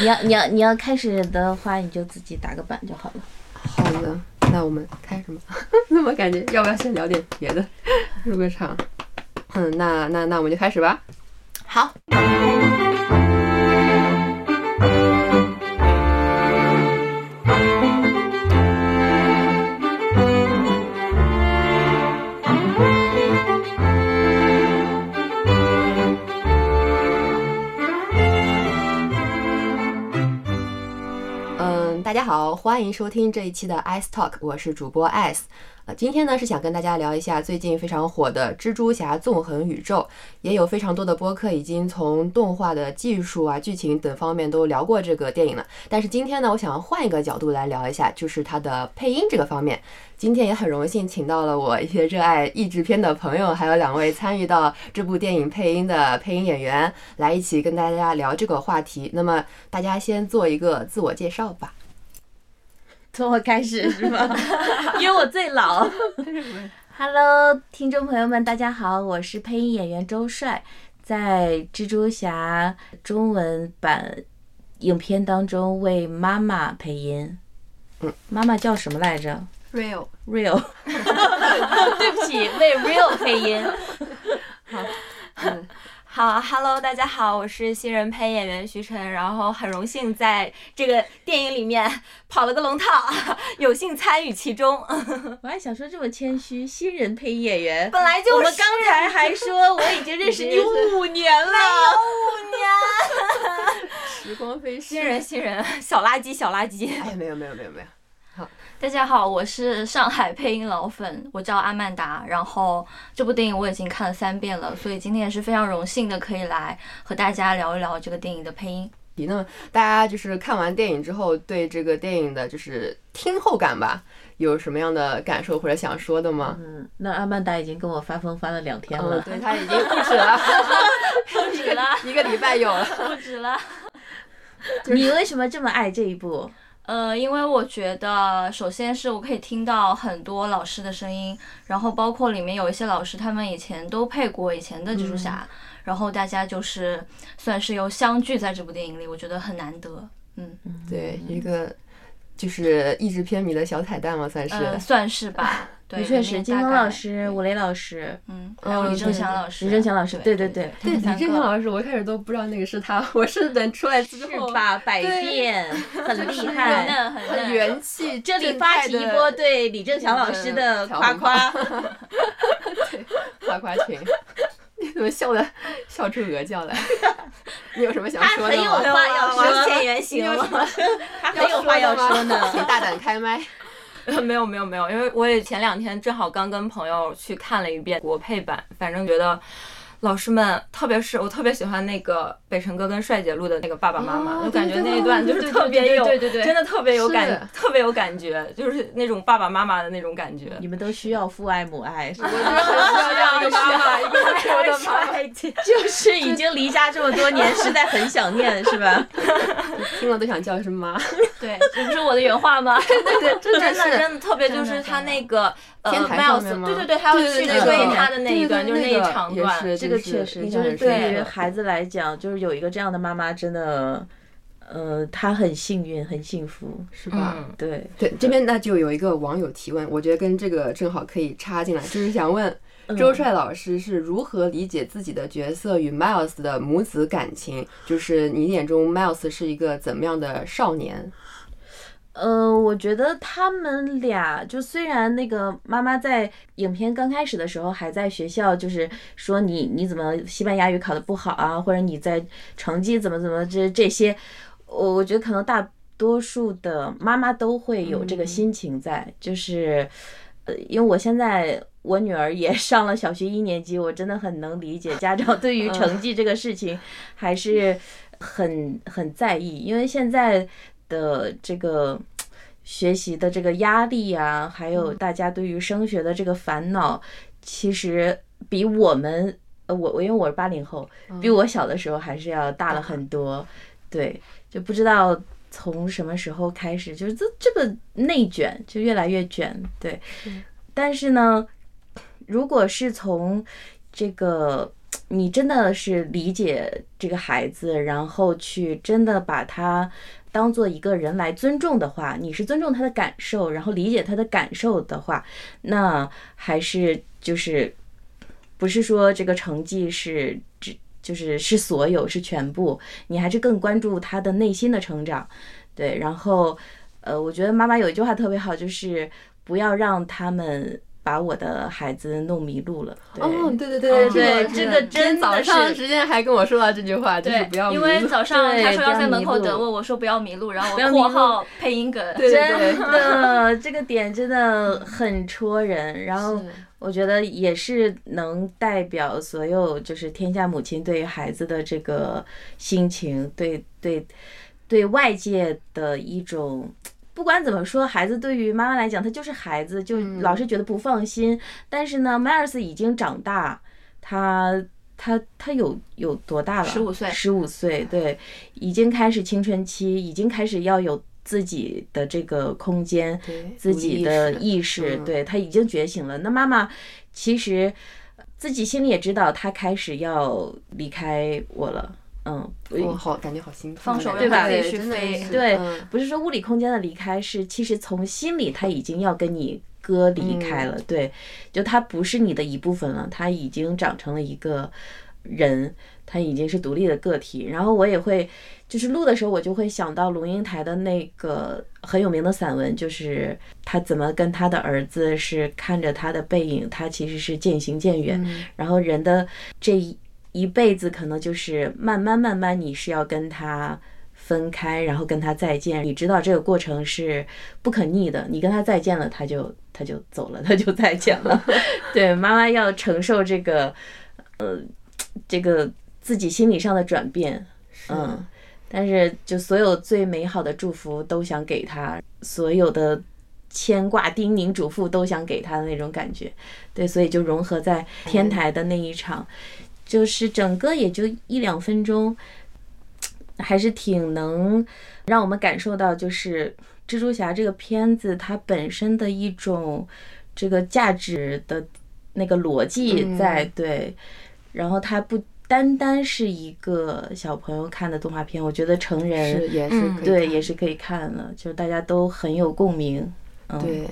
你要你要你要开始的话，你就自己打个板就好了。好的，那我们开始吧？怎么感觉要不要先聊点别的？入个场。嗯，那那那我们就开始吧。好。大家好，欢迎收听这一期的 Ice Talk，我是主播 Ice。呃，今天呢是想跟大家聊一下最近非常火的蜘蛛侠纵横宇宙，也有非常多的播客已经从动画的技术啊、剧情等方面都聊过这个电影了。但是今天呢，我想换一个角度来聊一下，就是它的配音这个方面。今天也很荣幸请到了我一些热爱译制片的朋友，还有两位参与到这部电影配音的配音演员，来一起跟大家聊这个话题。那么大家先做一个自我介绍吧。从我开始是吗？因为我最老。Hello，听众朋友们，大家好，我是配音演员周帅，在《蜘蛛侠》中文版影片当中为妈妈配音。嗯，妈妈叫什么来着？Real，Real。对不起，为 Real 配音。好，嗯。好，Hello，大家好，我是新人配音演员徐晨，然后很荣幸在这个电影里面 跑了个龙套，有幸参与其中。我还想说这么谦虚，新人配音演员，本来就我们刚才还说我已经认识你五年了，五年，时光飞逝，新人新人，小垃圾小垃圾。哎，没有没有没有没有。大家好，我是上海配音老粉，我叫阿曼达。然后这部电影我已经看了三遍了，所以今天也是非常荣幸的可以来和大家聊一聊这个电影的配音。那么大家就是看完电影之后，对这个电影的就是听后感吧，有什么样的感受或者想说的吗？嗯，那阿曼达已经跟我发疯发了两天了，对他已经不止了，不止了，一个礼拜有了，不止了。你为什么这么爱这一部？呃，因为我觉得，首先是我可以听到很多老师的声音，然后包括里面有一些老师，他们以前都配过以前的蜘蛛侠，然后大家就是算是又相聚在这部电影里，我觉得很难得。嗯，对，一个就是意志偏迷的小彩蛋嘛，算是，算是吧。的确实金峰老师、武雷老师，嗯，还有李正强老师。李正强老师，对对对，对李正强老师，我一开始都不知道那个是他，我是等出来之后，是吧？百变，很厉害，很很元气。这里发起一波对李正强老师的夸夸，对，夸夸群。你怎么笑的笑出鹅叫来？你有什么想说的吗？他很有话要说，现原形了。他很有话要说呢，请大胆开麦。没有没有没有，因为我也前两天正好刚跟朋友去看了一遍国配版，反正觉得老师们，特别是我特别喜欢那个北辰哥跟帅姐录的那个爸爸妈妈，就感觉那一段就是特别有，对对对真的特别有感，特别有感觉，就是那种爸爸妈妈的那种感觉。你们都需要父爱母爱，我就是需要这样的妈妈，一个 我的妈，就是已经离家这么多年，实在很想念，是吧？听了都想叫一声妈。对，这不是我的原话吗？对对对，真的真的特别就是他那个呃，Miles，对对对，他要去追他的那一段，就是那一长段，这个确实就是对于孩子来讲，就是有一个这样的妈妈，真的，呃，她很幸运，很幸福，是吧？对对，这边那就有一个网友提问，我觉得跟这个正好可以插进来，就是想问。周帅老师是如何理解自己的角色与 Miles 的母子感情？就是你眼中 Miles 是一个怎么样的少年？呃，我觉得他们俩就虽然那个妈妈在影片刚开始的时候还在学校，就是说你你怎么西班牙语考得不好啊，或者你在成绩怎么怎么这这些，我我觉得可能大多数的妈妈都会有这个心情在，就是呃，因为我现在。我女儿也 上了小学一年级，我真的很能理解家长对于成绩这个事情还是很很在意，因为现在的这个学习的这个压力啊，还有大家对于升学的这个烦恼，其实比我们呃我我因为我是八零后，比我小的时候还是要大了很多，对，就不知道从什么时候开始，就是这这个内卷就越来越卷，对，但是呢。如果是从这个你真的是理解这个孩子，然后去真的把他当做一个人来尊重的话，你是尊重他的感受，然后理解他的感受的话，那还是就是不是说这个成绩是只就是是所有是全部，你还是更关注他的内心的成长，对，然后呃，我觉得妈妈有一句话特别好，就是不要让他们。把我的孩子弄迷路了。哦，对对对对，这个真的早上之前还跟我说了这句话，就是不要因为早上 他说要在门口等我，我说不要迷路，然后我 括号配音梗。真的这个点真的很戳人。然后我觉得也是能代表所有就是天下母亲对孩子的这个心情，对对对外界的一种。不管怎么说，孩子对于妈妈来讲，他就是孩子，就老是觉得不放心。但是呢，迈尔斯已经长大，他他他有有多大了？十五岁，十五岁，对，已经开始青春期，已经开始要有自己的这个空间，自己的意识，对他已经觉醒了。那妈妈其实自己心里也知道，他开始要离开我了。嗯，我好感觉好心放手对吧？对，飞。对，不是说物理空间的离开，是其实从心里他已经要跟你割离开了。对，就他不是你的一部分了，他已经长成了一个人，他已经是独立的个体。然后我也会，就是录的时候，我就会想到龙应台的那个很有名的散文，就是他怎么跟他的儿子是看着他的背影，他其实是渐行渐远。然后人的这一。一辈子可能就是慢慢慢慢，你是要跟他分开，然后跟他再见。你知道这个过程是不可逆的。你跟他再见了，他就他就走了，他就再见了。对，妈妈要承受这个，呃，这个自己心理上的转变。嗯，但是就所有最美好的祝福都想给他，所有的牵挂、叮咛、嘱咐都想给他的那种感觉。对，所以就融合在天台的那一场。就是整个也就一两分钟，还是挺能让我们感受到，就是蜘蛛侠这个片子它本身的一种这个价值的那个逻辑在对，然后它不单单是一个小朋友看的动画片，我觉得成人也是对也是可以看的，就是大家都很有共鸣，对。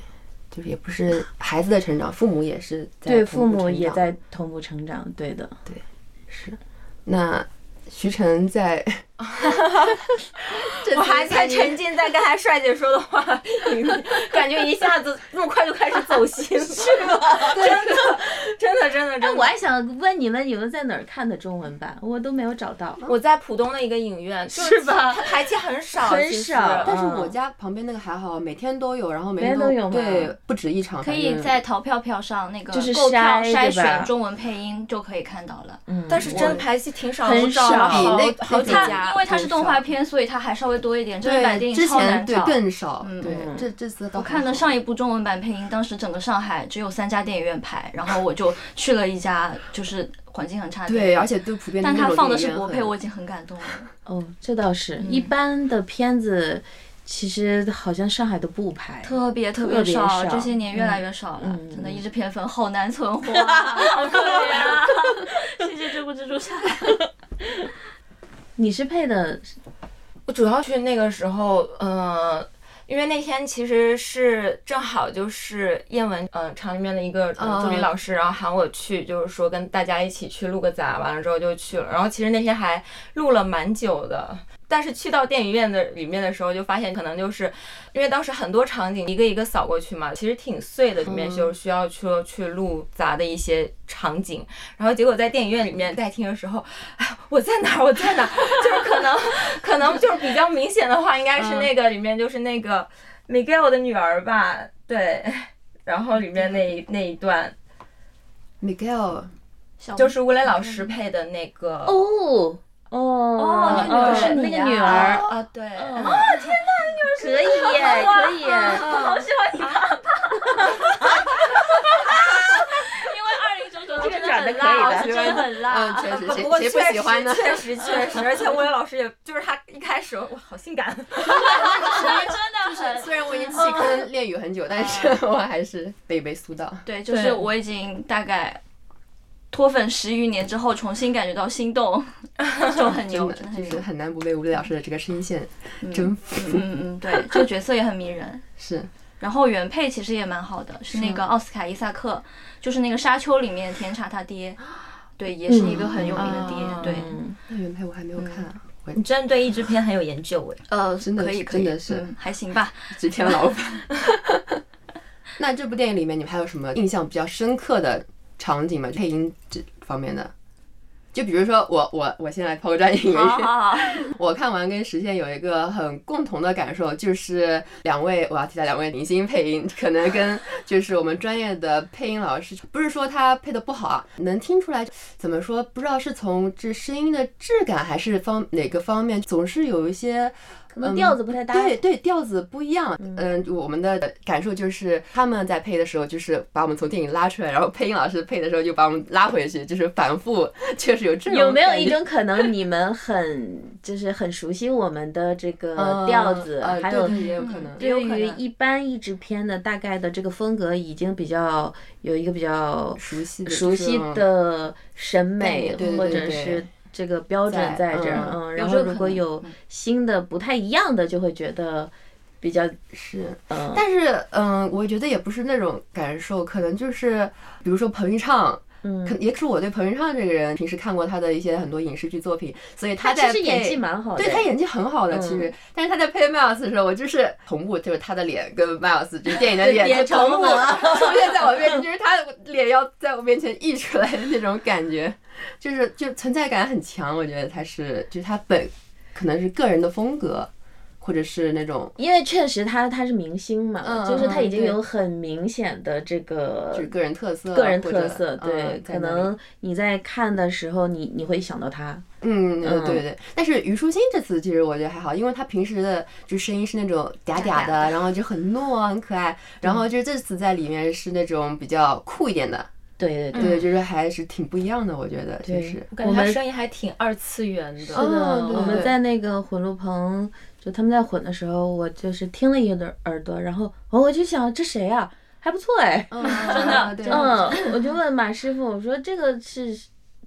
就是也不是孩子的成长，父母也是对父母也在同步成长，对的，对，是。那徐晨在，我还在沉浸在刚才帅姐说的话里面，感觉一下子那么快就开始走心，是吗？真的，真的，真的，真的。我还想问你们，你们在哪儿看的中文版？我都没有找到。我在浦东的一个影院，是吧？它排期很少，很少。但是我家旁边那个还好，每天都有，然后每天都有，对，不止一场。可以在淘票票上那个就是购票筛选中文配音就可以看到了。嗯，但是真排期挺少，很少。比那好几家，因为它是动画片，所以它还稍微多一点。真人版电影超难找，更少。对，这这次我看了上一部中文版配音，当时整个上海只有三家电影院排，然后我就去了一家，就是环境很差的。对，而且都普遍。但他放的是国配，我已经很感动了。哦，这倒是一般的片子，其实好像上海都不拍，特别特别少，这些年越来越少了。真的，一支片粉好难存活，好可怜啊！谢谢这部蜘蛛侠。你是配的，我主要去那个时候，嗯，因为那天其实是正好就是燕文，嗯，厂里面的一个助理老师，然后喊我去，就是说跟大家一起去录个杂，完了之后就去了，然后其实那天还录了蛮久的。但是去到电影院的里面的时候，就发现可能就是因为当时很多场景一个一个扫过去嘛，其实挺碎的，里面就需要去去录杂的一些场景。然后结果在电影院里面在听的时候，哎，我在哪？我在哪？就是可能 可能就是比较明显的话，应该是那个里面就是那个 Miguel 的女儿吧？对，然后里面那一那一段，Miguel 就是吴磊老师配的那个哦。哦哦，那个是那个女儿。啊，对，哦天哪，女儿可以耶，可以，我 好喜欢你爸爸，因为二零九九这个转的可以的，真的很辣，嗯，确实，不过谁不喜欢呢？确实确实，而且吴磊老师也就是他一开始哇，好性感，真的，就是虽然我已经弃坑练语很久，但是我还是被被苏到。对，就是我已经大概。脱粉十余年之后重新感觉到心动，就很牛，真的很难不被吴磊老师的这个声线征服。嗯嗯，对，这个角色也很迷人。是，然后原配其实也蛮好的，是那个奥斯卡伊萨克，就是那个《沙丘》里面甜茶他爹，对，也是一个很有名的爹。对，嗯那原配我还没有看你真对译制片很有研究哎。呃，真的是可以可以，真的是嗯还行吧。制片老板。那这部电影里面，你们还有什么印象比较深刻的场景嘛？配音这方面的？就比如说我我我先来抛个砖引玉，我看完跟实现有一个很共同的感受，就是两位我要提到两位明星配音，可能跟就是我们专业的配音老师，不是说他配的不好啊，能听出来怎么说，不知道是从这声音的质感还是方哪个方面，总是有一些可能调子不太搭。对对，调子不一样。嗯，我们的感受就是他们在配的时候，就是把我们从电影拉出来，然后配音老师配的时候就把我们拉回去，就是反复，确实有这种。有没有一种可能，你们很就是很熟悉我们的这个调子，呃还有对对也有可能。对于可能一般译制片的大概的这个风格，已经比较有一个比较熟悉的熟悉的审美或者是这个标准在在这儿，嗯然后如果有新的不太一样的，就会觉得比较是。嗯，但是，嗯，我觉得也不是那种感受，可能就是，比如说彭昱畅，嗯可也是我对彭昱畅这个人平时看过他的一些很多影视剧作品，所以他在其实演技蛮好的，对他演技很好的，嗯其实，但是他在配 Miles 的时候，我就是同步，就是他的脸跟 Miles 就是电影的脸就同步合出现在我面前，就是他的脸要在我面前溢出来的那种感觉，就是就存在感很强。我觉得他是，就是他本可能是个人的风格，或者是那种因为确实他他是明星嘛，嗯就是他已经有很明显的这个就是个人特色，个人特色，对，可能你在看的时候，你你会想到他，嗯，嗯对对对。但是虞书欣这次其实我觉得还好，因为她平时的就声音是那种嗲嗲的，然后就很糯很可爱，然后就这次在里面是那种比较酷一点的，对对对。对，就是还是挺不一样的，我觉得就对是。我感觉他声音还挺二次元的。是的，哦对对对我们在那个混录棚，就他们在混的时候，我就是听了一耳耳朵，然后我我就想这谁啊，还不错哎，嗯，真的 对嗯，我就问马师傅，我说这个是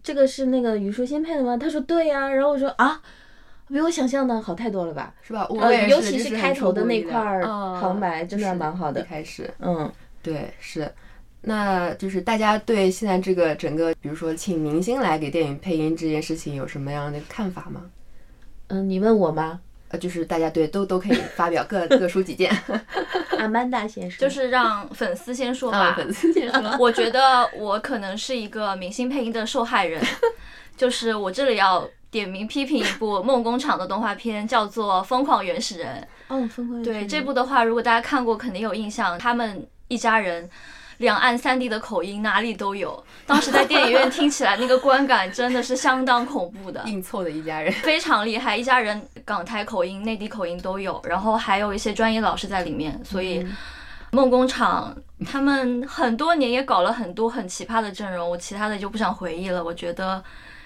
这个是那个虞书欣配的吗？他说对呀、然后我说啊，比我想象的好太多了吧？是吧？我尤是就是开头的那块儿嗯旁白，真的蛮好的一。开始，嗯，对，是。那就是大家对现在这个整个，比如说请明星来给电影配音这件事情有什么样的看法吗？嗯，你问我吗？呃，就是大家对都都可以 发表各各抒己见。阿曼达先生，就是让粉丝先说啊，吧。粉丝先说。我觉得我可能是一个明星配音的受害人，就是我这里要点名批评一部梦工厂的动画片，叫做《疯狂原始人》。哦，疯狂原始人对这部的话，如果大家看过，肯定有印象。他们一家人两岸三地的口音哪里都有，当时在电影院听起来那个观感真的是相当恐怖的。硬凑的一家人。非常厉害，一家人港台口音、内地口音都有，然后还有一些专业老师在里面，所以梦工厂他们很多年也搞了很多很奇葩的阵容，我其他的就不想回忆了。我觉得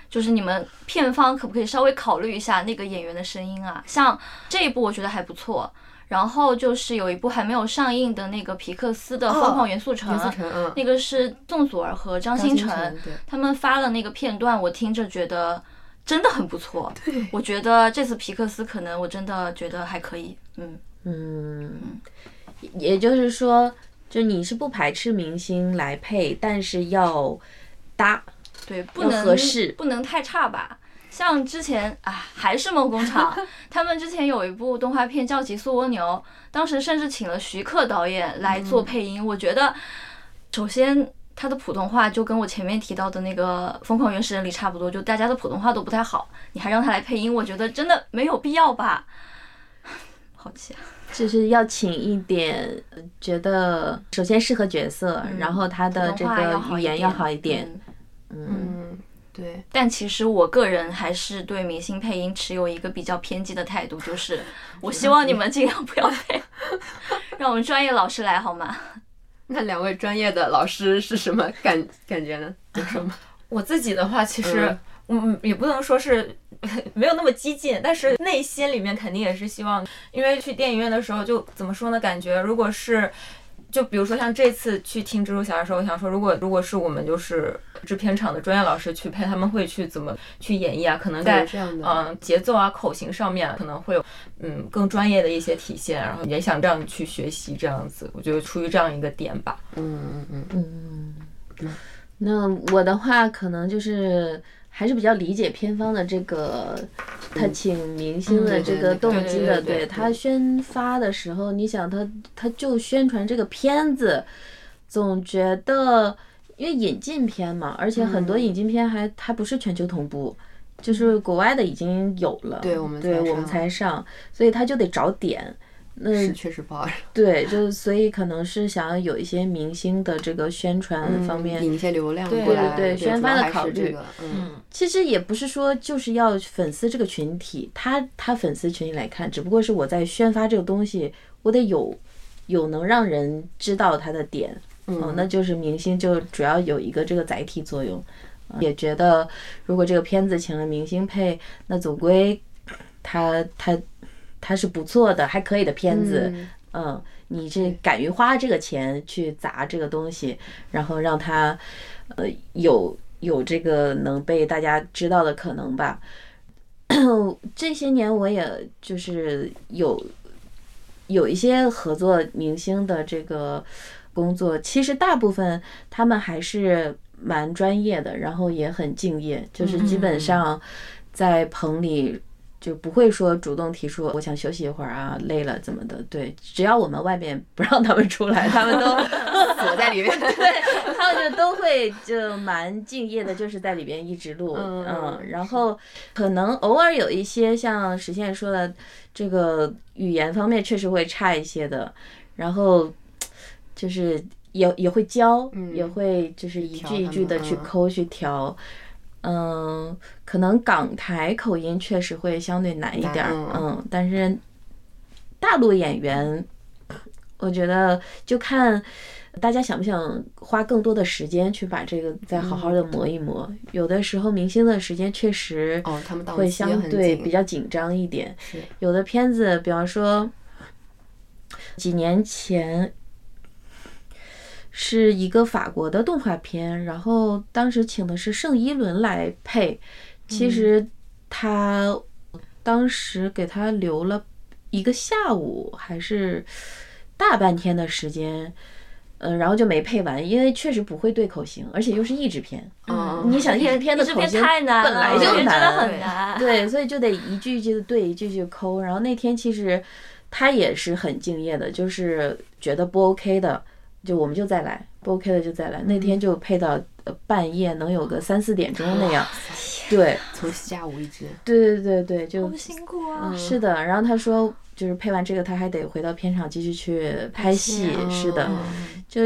就是你们片方可不可以稍微考虑一下那个演员的声音啊？像这一部我觉得还不错。然后就是有一部还没有上映的那个皮克斯的《疯狂元素城》那个是宋祖儿和张张新新成，他们发了那个片段，我听着觉得真的很不错。我觉得这次皮克斯可能我真的觉得还可以。嗯，嗯，也就是说，就你是不排斥明星来配，但是要搭，对，不要能合适不能太差吧。像之前啊，还是梦工厂，他们之前有一部动画片叫《极速蜗牛》，当时甚至请了徐克导演来做配音。我觉得，首先他的普通话就跟我前面提到的那个《疯狂原始人》里差不多，就大家的普通话都不太好，你还让他来配音，我觉得真的没有必要吧。好气啊！就是要请一点，呃觉得首先适合角色，嗯然后他的这个语言要好一点。嗯嗯，嗯，对，但其实我个人还是对明星配音持有一个比较偏激的态度，就是 我希望你们尽量不要配，让我们专业老师来好吗？那两位专业的老师是什么感感觉呢？有什么？我自己的话，其实嗯嗯也不能说是没有那么激进，但是内心里面肯定也是希望，因为去电影院的时候就怎么说呢？感觉如果是。就比如说像这次去听蜘蛛侠的时候，我想说，如果如果是我们就是制片厂的专业老师去配，他们会去怎么去演绎啊？可能在对这样的嗯节奏啊、口型上面可能会有嗯更专业的一些体现，然后也想这样去学习这样子。我觉得出于这样一个点吧。嗯嗯嗯嗯，那我的话可能就是还是比较理解片方的这个他请明星的这个动机的，对他宣发的时候，你想他他就宣传这个片子，总觉得因为引进片嘛，而且很多引进片还还不是全球同步。就是国外的已经有了，对我们对我们才上，所以他就得找点。那是确实不好，对，就所以可能是想要有一些明星的这个宣传方面，引一些流量对过来，对对宣发的考虑嗯。其实也不是说就是要粉丝这个群体，他他粉丝群体来看，只不过是我在宣发这个东西，我得有有能让人知道他的点，嗯、那就是明星就主要有一个这个载体作用。呃也觉得如果这个片子请了明星配，那总归他他他是不错的，还可以的片子。嗯嗯，你这敢于花这个钱去砸这个东西，然后让它呃有有这个能被大家知道的可能吧。这些年我也就是有有一些合作明星的这个工作，其实大部分他们还是蛮专业的，然后也很敬业，就是基本上在棚里就不会说主动提出我想休息一会儿啊，累了怎么的。对，只要我们外面不让他们出来，他们都 锁在里面，对，他们就都会就蛮敬业的，就是在里边一直录，嗯嗯，然后可能偶尔有一些像实现说的这个语言方面确实会差一些的，然后就是也也会教，也会就是一句一句的去抠去调。嗯，可能港台口音确实会相对难一点儿，嗯嗯，但是大陆演员，我觉得就看大家想不想花更多的时间去把这个再好好的磨一磨。有的时候明星的时间确实哦他们会相对比较紧张一点。是有的片子，比方说几年前是一个法国的动画片，然后当时请的是盛一伦来配，其实他当时给他留了一个下午还是大半天的时间。嗯，然后就没配完，因为确实不会对口型，而且又是译制片。嗯你想译制片的口型太难了，本来就这边真的难很难。对，所以就得一句一句的对，一句一句抠。然后那天其实他也是很敬业的，就是觉得不 OK 的，就我们就再来，不 OK 的就再来。那天就配到呃半夜，能有个三四点钟那样。对，从下午一直对对对对，就好辛苦啊！是的。然后他说，就是配完这个，他还得回到片场继续去拍戏。是的，就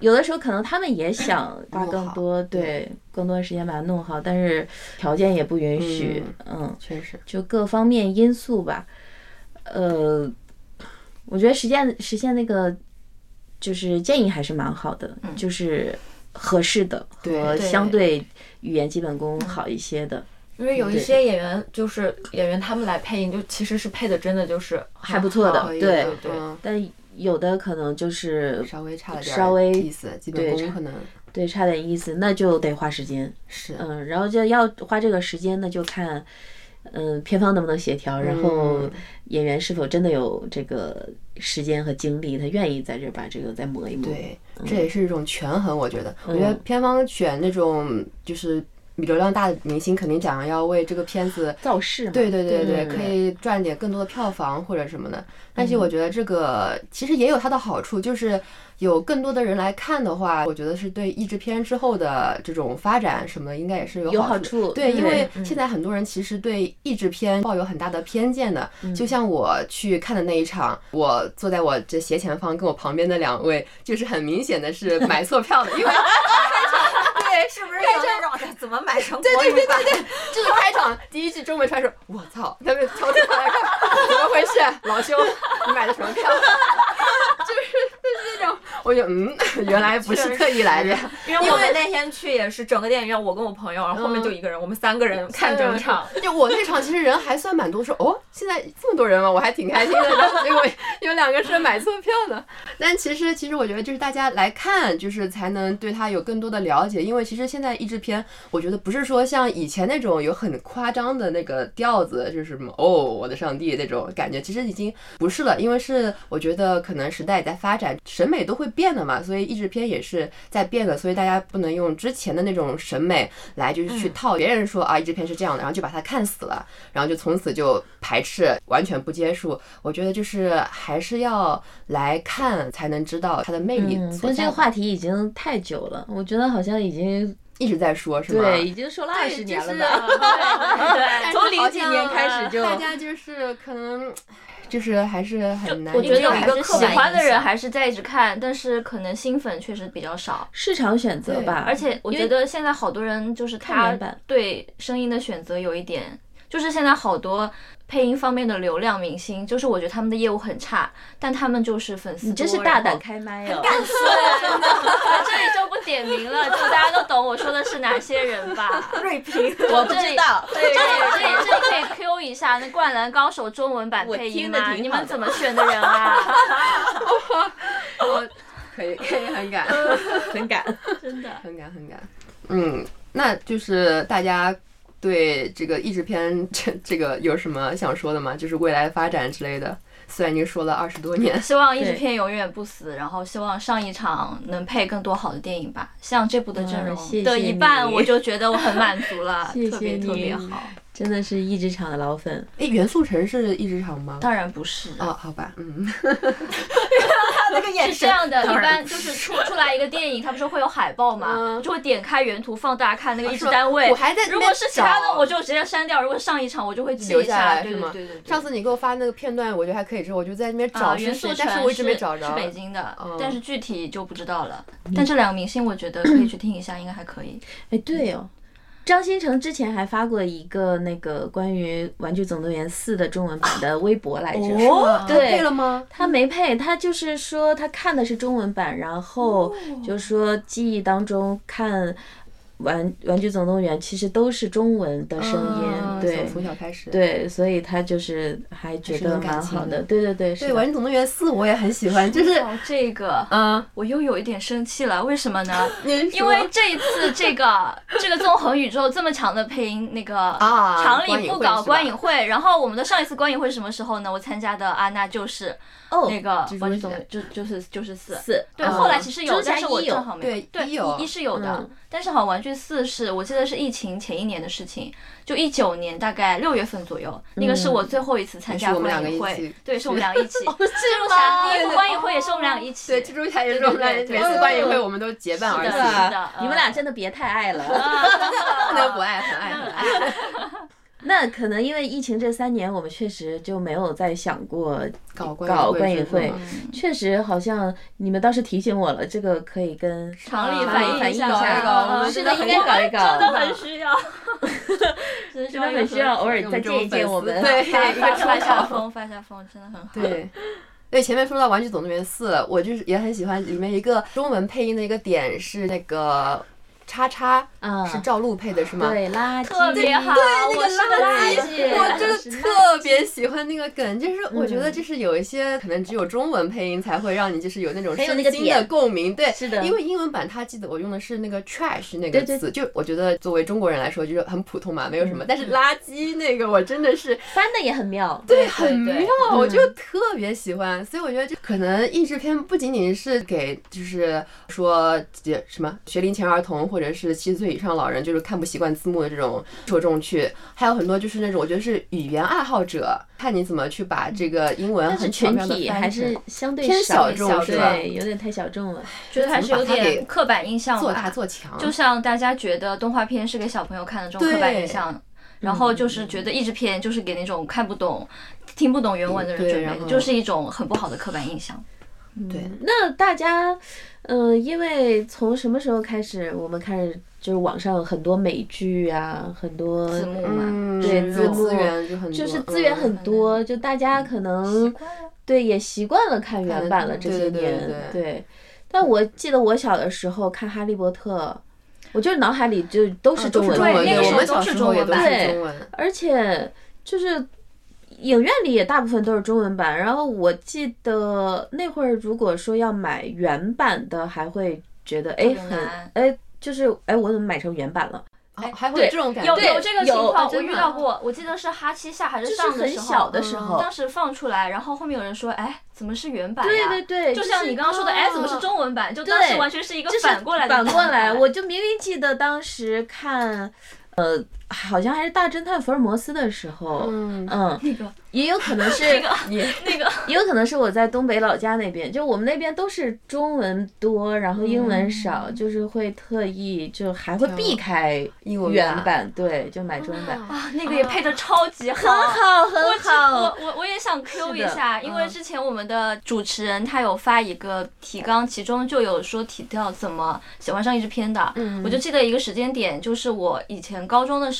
有的时候可能他们也想花更多，对更多的时间把它弄好，但是条件也不允许。嗯确实就各方面因素吧。呃，我觉得实现实现那个就是建议还是蛮好的，就是合适的和相对语言基本功好一些的，因为有一些演员就是演员他们来配音，就其实是配的真的就是还不错的对对嗯但有的可能就是稍微差了点儿稍微意思，基本功可能对差点意思，那就得花时间。是嗯，然后就要花这个时间，那就看。嗯，片方能不能协调，然后嗯演员是否真的有这个时间和精力，他愿意在这儿把这个再磨一磨。对，这也是一种权衡。我觉得，我觉得嗯片方选那种就是流量大的明星，肯定想要为这个片子造势嘛。对对对对，可以赚点更多的票房或者什么的。但是我觉得这个其实也有它的好处，就是有更多的人来看的话，我觉得是对译制片之后的这种发展什么的，应该也是有有好好处对，因为现在很多人其实对译制片抱有很大的偏见的。就像我去看的那一场，我坐在我这斜前方，跟我旁边的两位，就是很明显的是买错票的，因为 对是不是有那种怎么买成国语版？就是开场第一句中文出来说，我操，他们挑起来看，怎么回事？老兄，你买的什么票？我就嗯，原来不是特意来的。因为我们那天去也是整个电影院，我跟我朋友，然后后面就一个人，我们三个人看整场。就我那场其实人还算蛮多，说哦，现在这么多人吗？我还挺开心的。然后结果有两个是买错票的。但其实其实我觉得就是大家来看，就是才能对他有更多的了解。因为其实现在译制片，我觉得不是说像以前那种有很夸张的那个调子，就是什么哦，我的上帝那种感觉，其实已经不是了。因为是我觉得可能时代在发展，审美都会变的嘛，所以译制片也是在变的。所以大家不能用之前的那种审美来就是去套别人说啊，译制片是这样的，然后就把它看死了，然后就从此就排斥，完全不接触。我觉得就是还是要来看才能知道它的魅力嗯，所在。但这个话题已经太久了，我觉得好像已经一直在说，是吗？对，已经说了二十年了吧？对 从零几年开始就大家就是可能就是还是很难。我觉得有一个还是喜欢的人还是在一直看，但是可能新粉确实比较少。市场选择吧，而且我觉得现在好多人就是他对声音的选择有一点，就是现在好多配音方面的流量明星，就是我觉得他们的业务很差，但他们就是粉丝多。你真是大胆开麦哦！对，真的，这里就不点名了，就大家都懂我说的是哪些人吧。瑞平，我不知道，对，这里这里这里可以 Q 一下那《灌篮高手》中文版我配音吗？你们怎么选的人啊？我可以可以很敢，很敢。真的。很敢很敢。嗯，那就是大家。对这个译制片这这个有什么想说的吗？就是未来的发展之类的。虽然已经说了二十多年，希望译制片永远不死，然后希望上一场能配更多好的电影吧。像这部的阵容的一半，我就觉得我很满足了，谢谢特别特别好。真的是一职场的老粉，哎，袁素城是译制厂吗？当然不是，哦，好吧，嗯，那个眼是这样的，一般就是出出来一个电影，它不是会有海报嘛，嗯就会点开原图放大看那个译制是吧单位。我还在如果是其他的，我就直接删掉；如果上一场，我就会记留下来是吗对对对对。上次你给我发那个片段，我觉得还可以，之后我就在那边啊，找是元素谁，但是我一直没找着。是北京的嗯，但是具体就不知道了。但这两个明星，我觉得可以去听一下，应该还可以。哎，对哦。张新成之前还发过一个那个关于《玩具总动员四》的中文版的微博来着，哦对配了吗？他没配，他就是说他看的是中文版，然后就说记忆当中看玩玩具总动员其实都是中文的声音，啊对从从小开始。对，所以他就是还觉得蛮好的，的对对对，是对，《玩具总动员四》我也很喜欢，就是哦，这个嗯，我又有一点生气了，为什么呢？因因为这一次这个 这个纵横宇宙这么强的配音，那个啊厂里不搞观影会，然后我们的上一次观影会是什么时候呢？我参加的啊，那就是哦那个玩具总就就是就是四。四，对，嗯后来其实有但是我一有正好没有。对对，一一是有的嗯，但是好像玩具四是我记得是疫情前一年的事情，就一九年大概六月份左右，那个是我最后一次参加也是我们两个观影会一起，对，是我们两个一起。蜘蛛侠第一部观影会也是我们两个一起。对蜘蛛侠也是我们俩每次观影会我们都结伴而行，是的你们俩真的别太爱了。啊 不能不爱，很爱很爱。那可能因为疫情这三年，我们确实就没有再想过搞观搞影观影会。确实，好像你们倒是提醒我了，这个可以跟厂里啊反映一下，是的，真的应该搞一搞，真的很需要，真真的很需要偶尔再见一见我们。对，发一个发发抽考。下风，发下风，真的很好。对。对，前面说到《玩具总动员四》，我就是也很喜欢里面一个中文配音的一个点是那个叉叉，啊，是赵露配的是吗？对，垃圾特别好，那个我是个垃垃圾，我真的特别喜欢那个梗，就是我觉得嗯就是有一些可能只有中文配音才会让你就是有那种身心的共鸣，对，是的因为英文版它记得我用的是那个 trash 那个对对词，就我觉得作为中国人来说就是很普通嘛，没有什嗯么，但是垃圾那个我真的是翻的也很妙。对很妙对，我就特别喜欢，所以我觉得这可能译制片不仅仅是给就是说这什么学龄前儿童或者是七十岁以上老人就是看不习惯字幕的这种受众去，还有很多就是那种我觉得是语言爱好者，看你怎么去把这个英文很巧群妙的翻体还是相对偏小众是吧对，有点太小众了。觉得还是有点刻板印象做大吧。做强，就像大家觉得动画片是给小朋友看的这种刻板印象，然后就是觉得译制片就是给那种看不懂、听不懂原文的人准备的，就是一种很不好的刻板印象。对。那大家，嗯、因为从什么时候开始，我们开始就是网上很多美剧啊，很多字幕嘛，嗯，对就很多，就是资源很嗯多，就大家可能对也习惯了看原版了这些对对对年，对对。但我记得我小的时候看《哈利波特》，我就是脑海里就都是中文中文的，对那个时候小都是中文版是中文。而且就是影院里也大部分都是中文版。然后我记得那会儿如果说要买原版的，还会觉得哎很难哎就是哎我怎么买成原版了？哦还会有这种感觉，有有这个情况，我遇到过。我记得是哈七下还是是上的时候，很小的时候，当时放出来，然后后面有人说，哎，怎么是原版呀？对对对，就像你刚刚说的，是哎，怎么是中文版？就当时完全是一个反过来的反过来，我就明明记得当时看，呃，好像还是大侦探福尔摩斯的时候，嗯。嗯，那个。也有可能是 那个也那个。也有可能是我在东北老家那边，就我们那边都是中文多，然后英文少，嗯。就是会特意就还会避开英文原版，对，就买中文版，啊，那个也配的超级好，很好很我好。我，我我也想 Q 一下，因为嗯之前我们的主持人他有发一个提纲，其中就有说提到怎么喜欢上一支片的。嗯。我就记得一个时间点，就是我以前高中的时候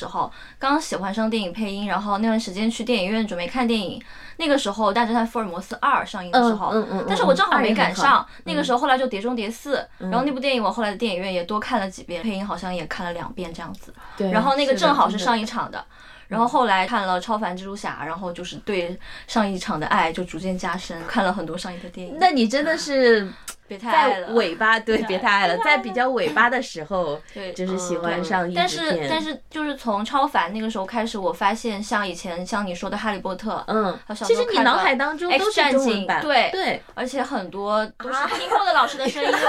刚喜欢上电影配音，然后那段时间去电影院准备看电影，那个时候《大侦探福尔摩斯二》上映的时候，嗯嗯嗯但是我正好没赶上，那个嗯时候后来就《碟中谍四》，然后那部电影我后来的电影院也多看了几遍，配音好像也看了两遍这样子。对，然后那个正好是上一，一场的。然后后来看了《超凡蜘蛛侠》，然后就是对上一场的爱就逐渐加深，看了很多上一的电影。那你真的是别太爱在了，尾巴，对，别太爱了，在比较尾巴的时候，对就是喜欢嗯上译但是，但是就是从超凡那个时候开始，我发现像以前像你说的《哈利波特》，嗯其实你脑海当中都是中文版，对对，而且很多都是听过的老师的声音。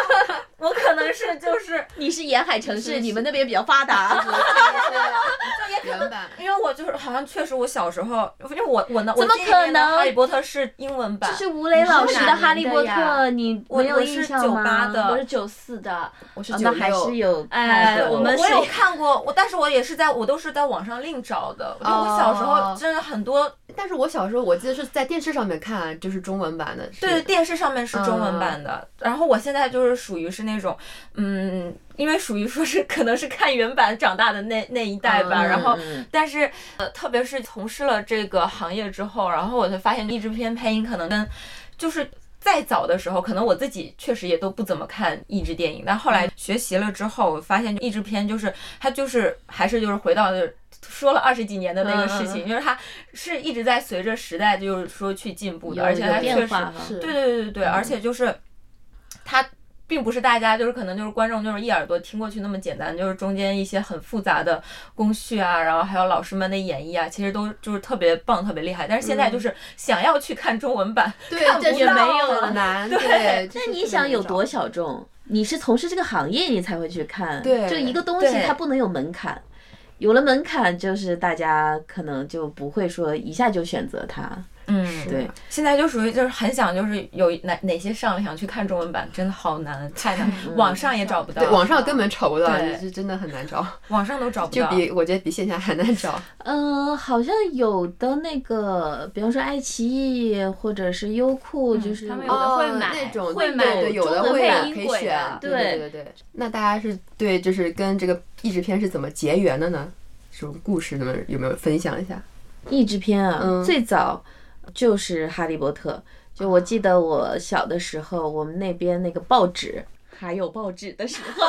我可能是就是 你是沿海城市，你们那边比较发达，原版。因为我就是好像确实我小时候，因为我我呢，怎么可能哈利波特是英文版这，是吴磊老师的《哈利波特你没有印我是九八？的我是九四的，我是哦九六那还是，有哎我们是我有看过，我但是我也是在我都是在网上另找的。因为我小时哦候真的很多，但是我小时候我记得是在电视上面看，就是中文版的。对，电视上面是中文版的。然后我现在就是属于是那种，嗯，因为属于说是可能是看原版长大的那那一代吧。嗯然后嗯但是呃，特别是从事了这个行业之后，然后我才发现译制片配音可能跟就是。再早的时候，可能我自己确实也都不怎么看译制电影，但后来学习了之后，我发现译制片就是它就是还是就是回到就说了二十几年的那个事情，就是它是一直在随着时代就是说去进步的，而且它确实对对对对对，而且就是它并不是大家就是可能就是观众就是一耳朵听过去那么简单，就是中间一些很复杂的工序啊，然后还有老师们的演绎啊，其实都就是特别棒、特别厉害。但是现在就是想要去看中文版，对，看不这是没有了难。对对，那你想有多小众？你是从事这个行业，你才会去看。对就一个东西它不能有门槛，有了门槛，就是大家可能就不会说一下就选择它。嗯，对，现在就属于就是很想就是有哪哪些上了想去看中文版，真的好难，太难，网上也找不到对，，网上根本找不到，对是真的很难找，网上都找不到。就比我觉得比线下还难找。嗯，好像有的那个，比方说爱奇艺或者是优酷，就是他们有的会哦买那种会买对对，有的会配音可以选，对对对对。那大家是对就是跟这个译制片是怎么结缘的呢？这种故事，你们有没有分享一下？译制片啊，嗯最早就是《哈利波特》。就我记得我小的时候，我们那边那个报纸还有报纸的时候，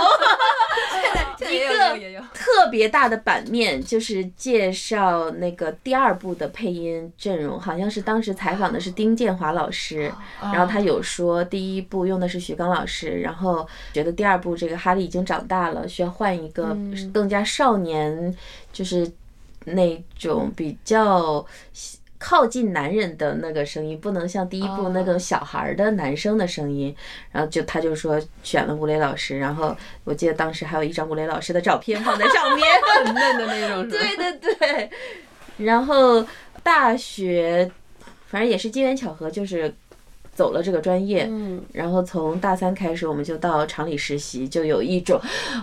一个也有特别大的版面，就是介绍那个第二部的配音阵容，好像是当时采访的是丁建华老师，然后他有说第一部用的是徐刚老师，然后觉得第二部这个哈利已经长大了，需要换一个更加少年，就是那种比较。靠近男人的那个声音，不能像第一部那个小孩儿的男生的声音。然后就他就说选了吴磊老师，然后我记得当时还有一张吴磊老师的照片放在上面。很 嫩的那种，对对对，然后大学反正也是机缘巧合，就是走了这个专业。嗯，然后从大三开始，我们就到厂里实习，就有一种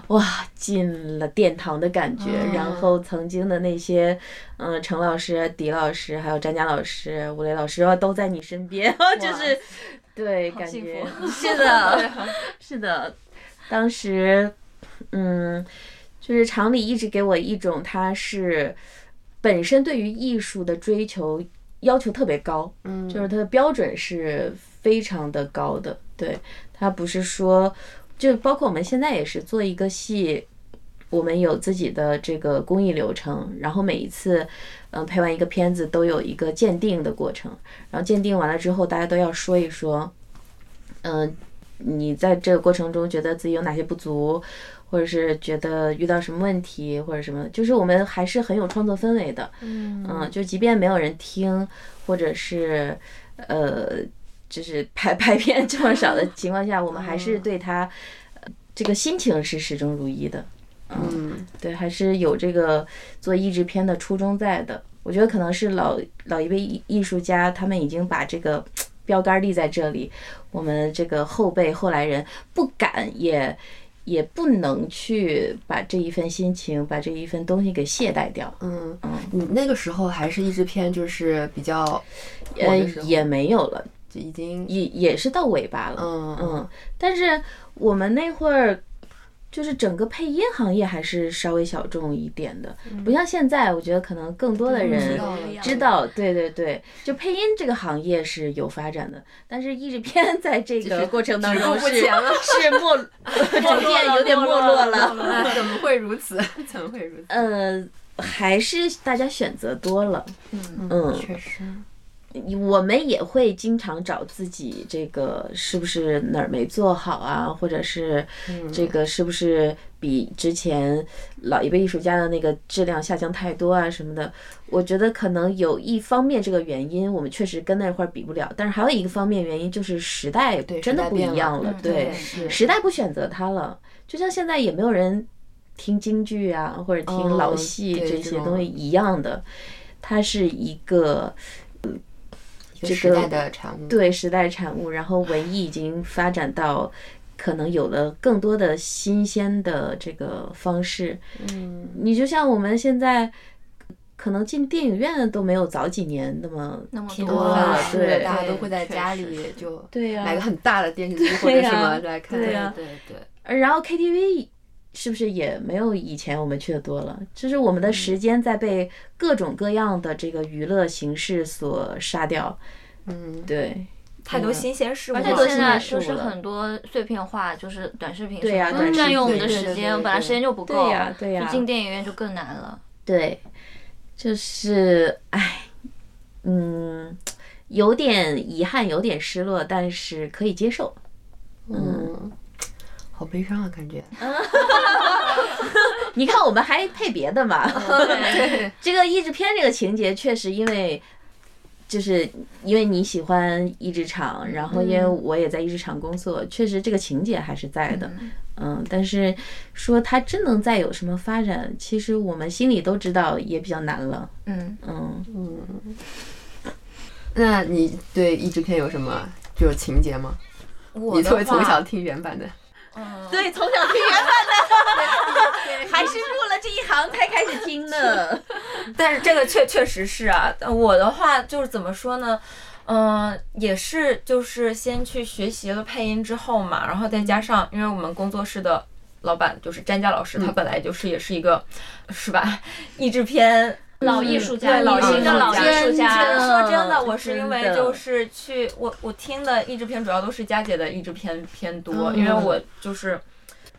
哇进了殿堂的感觉。嗯然后曾经的那些，嗯、程老师、狄老师，还有詹佳老师、吴磊老师都在你身边，就是对，感觉 是的，是的。当时，嗯，就是厂里一直给我一种他是本身对于艺术的追求要求特别高，嗯就是它的标准是非常的高的。对，它不是说，就包括我们现在也是做一个戏，我们有自己的这个工艺流程，然后每一次，嗯、拍完一个片子都有一个鉴定的过程，然后鉴定完了之后，大家都要说一说，嗯、你在这个过程中觉得自己有哪些不足，或者是觉得遇到什么问题，或者什么，就是我们还是很有创作氛围的。嗯就即便没有人听，或者是呃，就是拍 拍片这么少的情况下，我们还是对他、呃这个心情是始终如一的。嗯对，还是有这个做译制片的初衷在的。我觉得可能是老老一辈艺艺术家，他们已经把这个标杆立在这里，我们这个后辈后来人不敢也也不能去把这一份心情，把这一份东西给懈怠掉。嗯嗯，你那个时候还是译制片，就是比较火呃也没有了，就已经也也是到尾巴了。嗯嗯，但是我们那会儿就是整个配音行业还是稍微小众一点的，不像现在，我觉得可能更多的人知道，对对对，就配音这个行业是有发展的，但是译制片 在这个过程当中是 是没逐渐 有点没落了。啊怎么会如此？怎么会如此？呃，还是大家选择多了，嗯确实，我们也会经常找自己这个是不是哪儿没做好啊，或者是这个是不是比之前老一辈艺术家的那个质量下降太多啊什么的。我觉得可能有一方面这个原因，我们确实跟那会儿比不了，但是还有一个方面原因就是时代真的不一样了，嗯对对，时代不选择它了，就像现在也没有人听京剧啊，或者听嗯老戏这些东西一样的，它是一个这个时代的产物。对时代产物，然后文艺已经发展到可能有了更多的新鲜的这个方式。嗯，你就像我们现在。可能进电影院都没有早几年那么那么多了，对大家都会在家里就对呀买个很大的电视机或者什么来看。对呀对对，呃然后 KTV 是不是也没有以前我们去的多了？就是我们的时间在被各种各样的这个娱乐形式所杀掉。嗯，对，太多新鲜事物了，而且太多新现在就是很多碎片化，就是短视频对呀占用我们的时间，本来时间就不够，对呀对呀就进电影院就更难了。对，就是唉，嗯，有点遗憾，有点失落，但是可以接受。嗯，好悲伤啊，感觉。你看，我们还配别的嘛？对，这个译制片这个情节确实因为。就是因为你喜欢译制厂，然后因为我也在译制厂工作，确实这个情节还是在的，嗯，但是说它真能再有什么发展，其实我们心里都知道也比较难了，嗯，嗯，那你对译制片有什么就是情节吗？你作为从小听原版的，对，从小听原版的，还是入了这一行才开始听的。但是这个确确实是啊，呃我的话就是怎么说呢？嗯、也是就是先去学习了配音之后嘛，然后再加上因为我们工作室的老板就是詹佳老师，他本来就是也是一个是吧译制片。老艺术家，对老新的老艺术家，说真的，我是因为就是去我我听的译制片主要都是佳姐的译制片偏多，因为我就是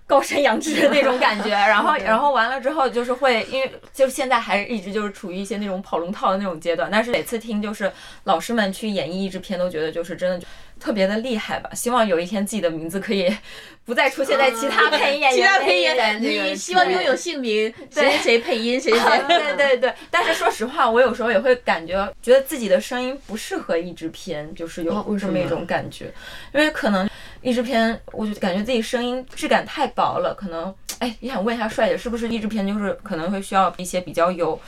高山仰止的那种感觉，然后然后完了之后就是会，因为就是现在还是一直就是处于一些那种跑龙套的那种阶段，但是每次听就是老师们去演绎译制片都觉得就是真的特别的厉害吧，希望有一天自己的名字可以 不再出现在其他配音演员其他配音演员，你希望拥有姓名，谁谁谁配音，谁 谁谁。对对对，但是说实话，我有时候也会感觉，觉得自己的声音不适合译制片，就是有这么一种感觉，因为可能译制片，我就感觉自己声音质感太薄了，可能，哎，也想问一下帅姐，是不是译制片就是可能会需要一些比较有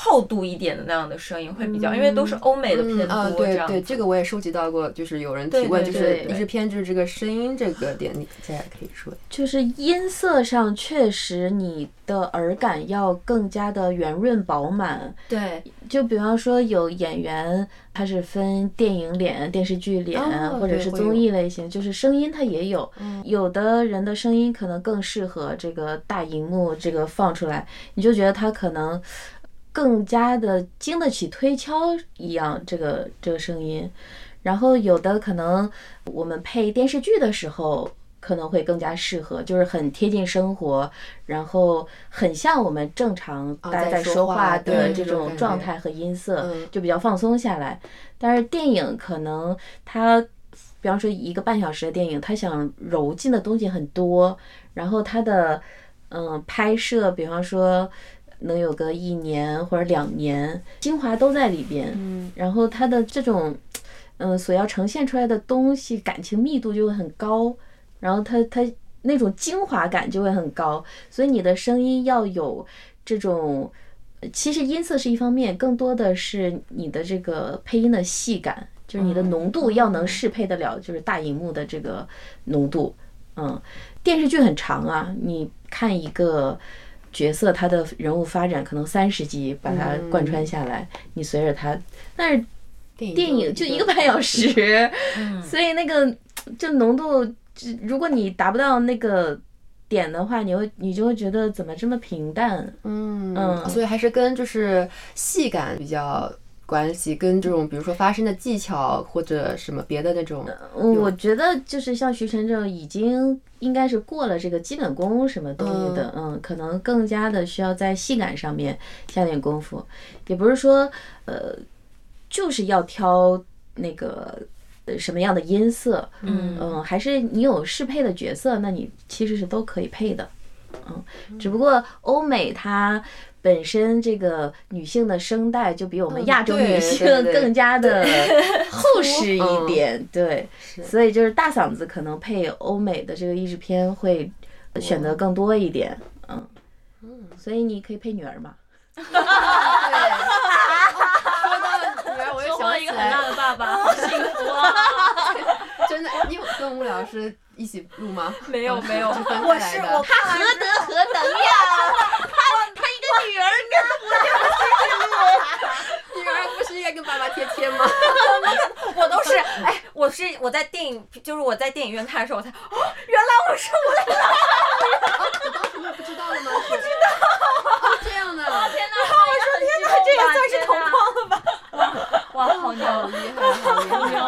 厚度一点的那样的声音会比较，因为都是欧美的偏嗯啊，多这样。对对，这个我也收集到过，就是有人提问，就是对对译制片就是这个声音这个点，你现在可以说。就是音色上，确实你的耳感要更加的圆润饱满。对就比方说，有演员他是分电影脸、电视剧脸，哦或者是综艺类型，就是声音他也有。嗯有的人的声音可能更适合这个大荧幕这个放出来，你就觉得他可能。更加的经得起推敲一样，这个这个声音。然后有的可能我们配电视剧的时候可能会更加适合，就是很贴近生活，然后很像我们正常大家在说话的这这种状态和音色嗯，就比较放松下来。但是电影可能它，比方说一个半小时的电影，它想揉进的东西很多，然后它的嗯拍摄，比方说能有个一年或者两年，精华都在里边。嗯，然后它的这种嗯所要呈现出来的东西，感情密度就会很高，然后它它那种精华感就会很高，所以你的声音要有这种。呃其实音色是一方面，更多的是你的这个配音的细感，就是你的浓度要能适配得了，就是大荧幕的这个浓度。嗯，电视剧很长啊，你看一个角色他的人物发展可能三十集把它贯穿下来，你随着他，但是电影就一个半小时，嗯所以那个就浓度，就如果你达不到那个点的话，你会你就会觉得怎么这么平淡？嗯嗯所以还是跟就是戏感比较关系，跟这种比如说发声的技巧或者什么别的那种。嗯，我觉得就是像徐晨这种已经应该是过了这个基本功什么东西的，嗯，可能更加的需要在戏感上面下点功夫，也不是说呃就是要挑那个。呃什么样的音色，嗯嗯，还是你有适配的角色，那你其实是都可以配的，嗯，只不过欧美它本身这个女性的声带就比我们嗯亚洲女性更加的 厚实一嗯。点，对，所以就是大嗓子可能配欧美的这个译制片会选择更多一点，嗯，所以你可以配女儿嘛，对，说到女儿，我又想起来一个很大，的爸爸，好幸福啊！真的，你有跟吴老师一起录吗？没有没有，我是我看完何德何能呀？他他一个女儿 女儿不是应该跟爸爸贴贴吗？我都是哎，我是我在电影就是我在电影院看的时候，我才 哦，原来我是我的 我当时你不知道了吗？不知道，这样的，天哪，我说天哪，这也算是同框了吧？哇，好牛！好厉害，好厉害。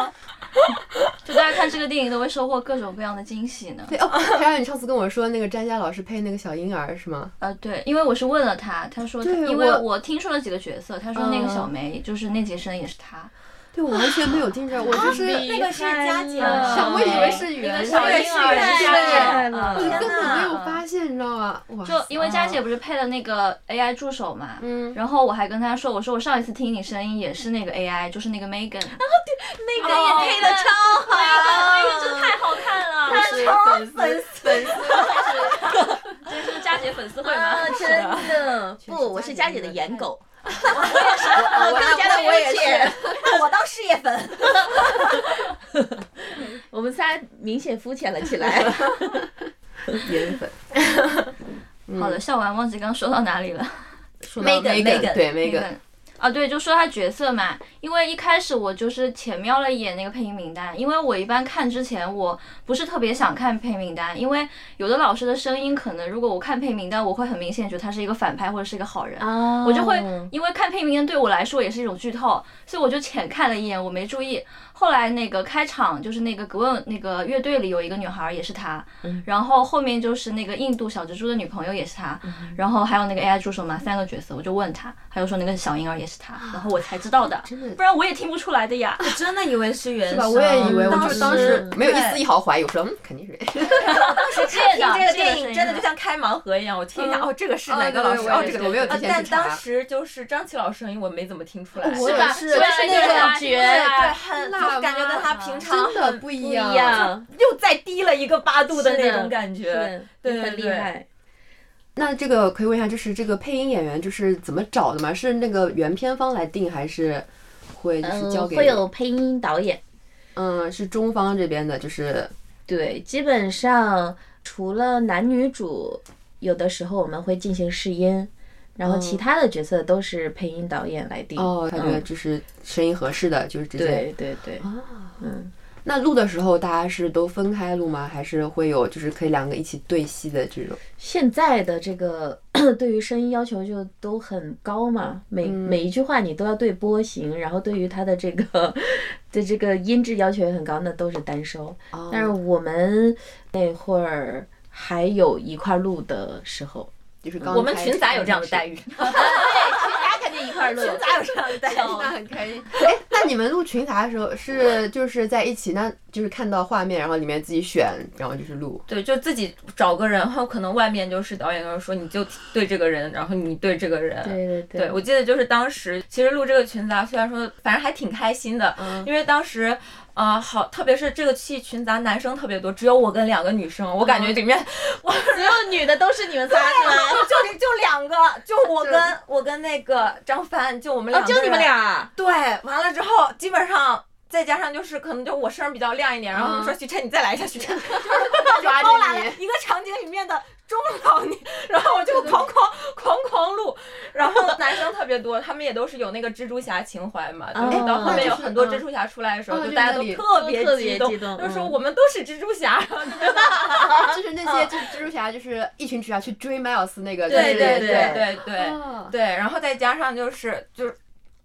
就大家看这个电影都会收获各种各样的惊喜呢。对哦，还有你上次跟我说那个詹佳老师配那个小婴儿是吗？呃，对，因为我是问了他，他说他，因为我我听说了几个角色，他说那个小嗯梅就是那节声也是他，对，我完全没有听着，我就是那个是佳姐，我以为是一原个小婴儿我也是原是来佳姐，我嗯根本没有发现，你知道吗？就因为佳姐不是配了那个 AI 助手嘛，嗯，然后我还跟她说，我说我上一次听你声音也是那个 AI，就是那个 Megan，然后 Megan 也配的超好那个真的太好看了，是粉丝粉丝这是佳姐粉丝会吗？啊，真的不，我是佳姐佳姐的颜狗，我更加的我也是，我当事业粉，我们仨明显肤浅了起来。颜粉。好的，笑完忘记刚刚说到哪里了。说到 Megan，Megan，对那 Megan，个啊，对，就说他角色嘛，因为一开始我就是浅瞄了一眼那个配音名单，因为我一般看之前我不是特别想看配音名单，因为有的老师的声音可能如果我看配音名单，我会很明显觉得他是一个反派或者是一个好人。啊我就会因为看配音名单对我来说也是一种剧透，所以我就浅看了一眼，我没注意。后来那个开场就是那个格温那个乐队里有一个女孩也是她，然后后面就是那个印度小蜘蛛的女朋友也是她，然后还有那个 AI 助手嘛，三个角色，我就问他，他就说那个小婴儿也是他，然后我才知道的，真的不然我也听不出来的呀。我真的以为是原声，是吧？我也以为，我就当时没有一丝一毫怀疑，我说嗯，肯定是。是听这个电影真的就像开盲盒一样，我听一下，哦，这个是哪个老师？哦，这个我没有呃提前去查。但当时就是张琪老师声音，我没怎么听出来，是吧？是是就是那个那个感觉对，很辣就感觉跟他平常真的很不一样。又再低了一个八度的那种感觉。对对很厉对害。那这个可以问一下，就是这个配音演员就是怎么找的吗？是那个原片方来定，还是会就是交嗯，给？会有配音导演。嗯，是中方这边的，就是对，基本上除了男女主，有的时候我们会进行试音，然后其他的角色都是配音导演来定。哦，他觉得嗯就是声音合适的，就是直接。对对对，啊，嗯，那录的时候大家是都分开录吗？还是会有就是可以两个一起对戏的这种？现在的这个 对于声音要求就都很高嘛，每每一句话你都要对波形，然后对于它的这个 对这个音质要求也很高，那都是单收。但是我们那会儿还有一块录的时候，就是刚我们群杂有这样的待遇，对，群杂肯定一块录。群杂有这样的待遇。那很开心。哎，那你们录群杂的时候是就是在一起，那就是看到画面，然后里面自己选，然后就是录。对，就自己找个人，然后可能外面就是导演就是说，你就对这个人，然后你对这个人。对对对，我记得就是当时其实录这个群杂，虽然说反正还挺开心的，嗯因为当时。呃，好，特别是这个戏群咱男生特别多，只有我跟两个女生，我感觉里面、我所有女的都是你们仨是吗？就就两个，就我跟我跟那个张帆，就我们哦，两个人、就你们俩。对，完了之后基本上。再加上就是可能就我声比较亮一点，然后他们说徐晨你再来一下，徐晨 就是包揽了一个场景里面的中老年，然后我就狂狂狂狂录，然后男生特别多，他们也都是有那个蜘蛛侠情怀嘛，就是到后面有很多蜘蛛侠出来的时候，哦就大家都特别激动，就是说嗯。我们都是蜘蛛侠，就是那些就是蜘蛛侠，就是一群蜘蛛侠去追 Miles 那个，对对对对对哦。对，然后再加上就是就是。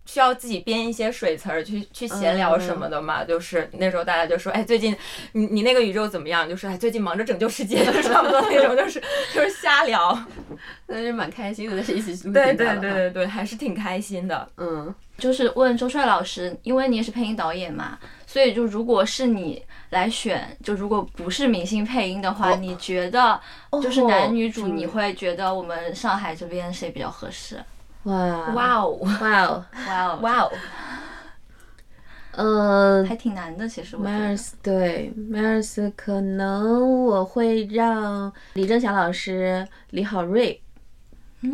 需要自己编一些水词儿去去闲聊什么的嘛，就是那时候大家就说，哎，最近你你那个宇宙怎么样？就是哎，最近忙着拯救世界，差不多那种，就是就是瞎聊。那是蛮开心的，但是一起录对对对对对，还是挺开心的。嗯，就是问周帅老师，因为你也是配音导演嘛，所以就如果是你来选，就如果不是明星配音的话，哦你觉得就是男女主，你会觉得我们上海这边谁比较合适？哇。哇哦。哇哦，哇哦，哇哦，呃还挺难的，其实我觉得。，Mars 对 Mars 可能我会让李正祥老师、李好瑞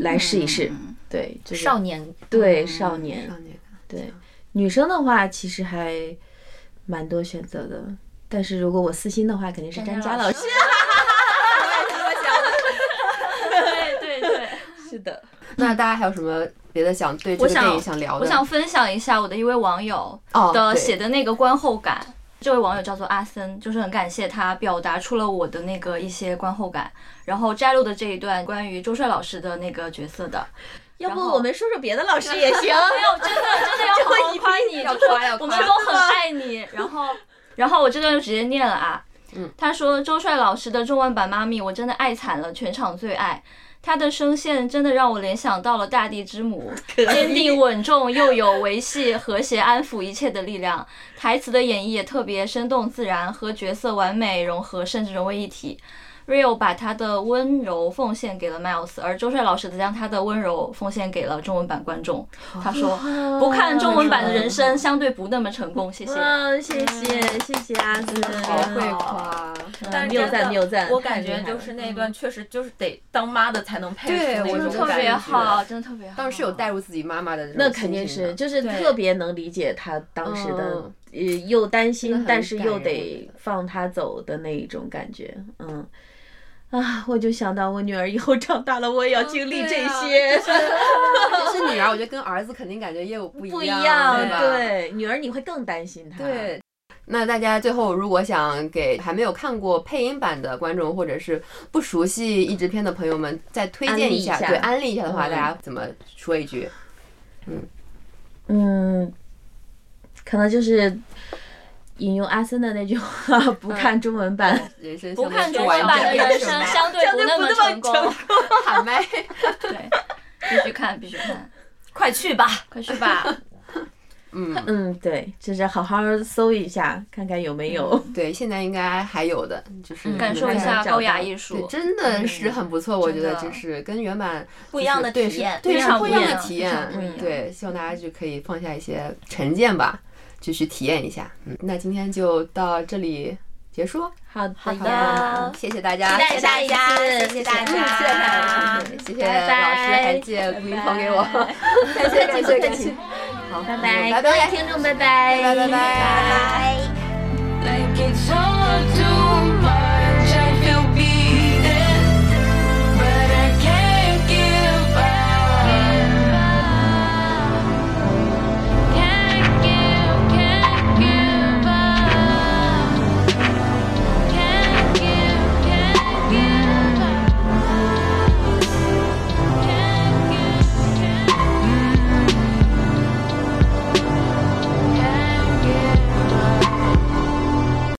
来试一试。嗯。对，就是少年。对少年。少年对。女生的话，其实还蛮多选择的。但是如果我私心的话，肯定是詹佳老师。对对 对，是的，那大家还有什么别的想对这我想个电影想聊的？我想分享一下我的一位网友的写的那个观后感。这位网友叫做阿森，就是很感谢他表达出了我的那个一些观后感，然后摘录的这一段关于周帅老师的那个角色的。要不我们说说别的老师也行。没有，真的真的要 好好夸你，要夸要夸我们都很爱你。然后，然后我这段就直接念了啊。嗯，他说周帅老师的中文版《妈咪》，我真的爱惨了，全场最爱。他的声线真的让我联想到了大地之母，坚定稳重又有维系和谐安抚一切的力量。台词的演绎也特别生动自然，和角色完美融合，甚至融为一体。Rio 把他的温柔奉献给了 Miles，而周帅老师则将他的温柔奉献给了中文版观众。他说：“不看中文版的人生相对不那么成功。”谢谢。哇，谢谢谢谢阿紫，好。会夸，谬但是真的赞谬赞。我感觉就是那一段确实就是得当妈的才能配对我出那种觉得特别好，真的特别好。当时有带入自己妈妈的那肯定是，就是特别能理解他当时的嗯，呃，又担心，但是又得放他走的那一种感觉，嗯。啊，我就想到我女儿以后长大了，我也要经历这些，其实 女儿，我觉得跟儿子肯定感觉也有不一样不一一样，对女儿你会更担心她，对。那大家最后如果想给还没有看过配音版的观众，或者是不熟悉译制片的朋友们再推荐一下，一下对安利一下的话，嗯大家怎么说一句？嗯嗯，可能就是引用阿森的那句话：不看中文版，人生不相对看中文版的人生相对不那么成功。喊麦。对，必须看，必须看，快去吧！快去吧。嗯，嗯，对，就是好好搜一下，看看有没有。对，现在应该还有的，就是嗯感受一下高雅艺术对，。真的是很不错，我觉得就是跟原版不一样的对体验是对非常是不一样的体验对，希望大家就可以放下一些成见吧，继续体验一下。嗯那今天就到这里结束。好的。好的。谢谢大家期待下一次谢谢大谢谢大谢谢老师还借录音棚给我。感 谢感谢感谢好拜拜。拜拜。听众拜拜。拜拜拜拜。拜拜拜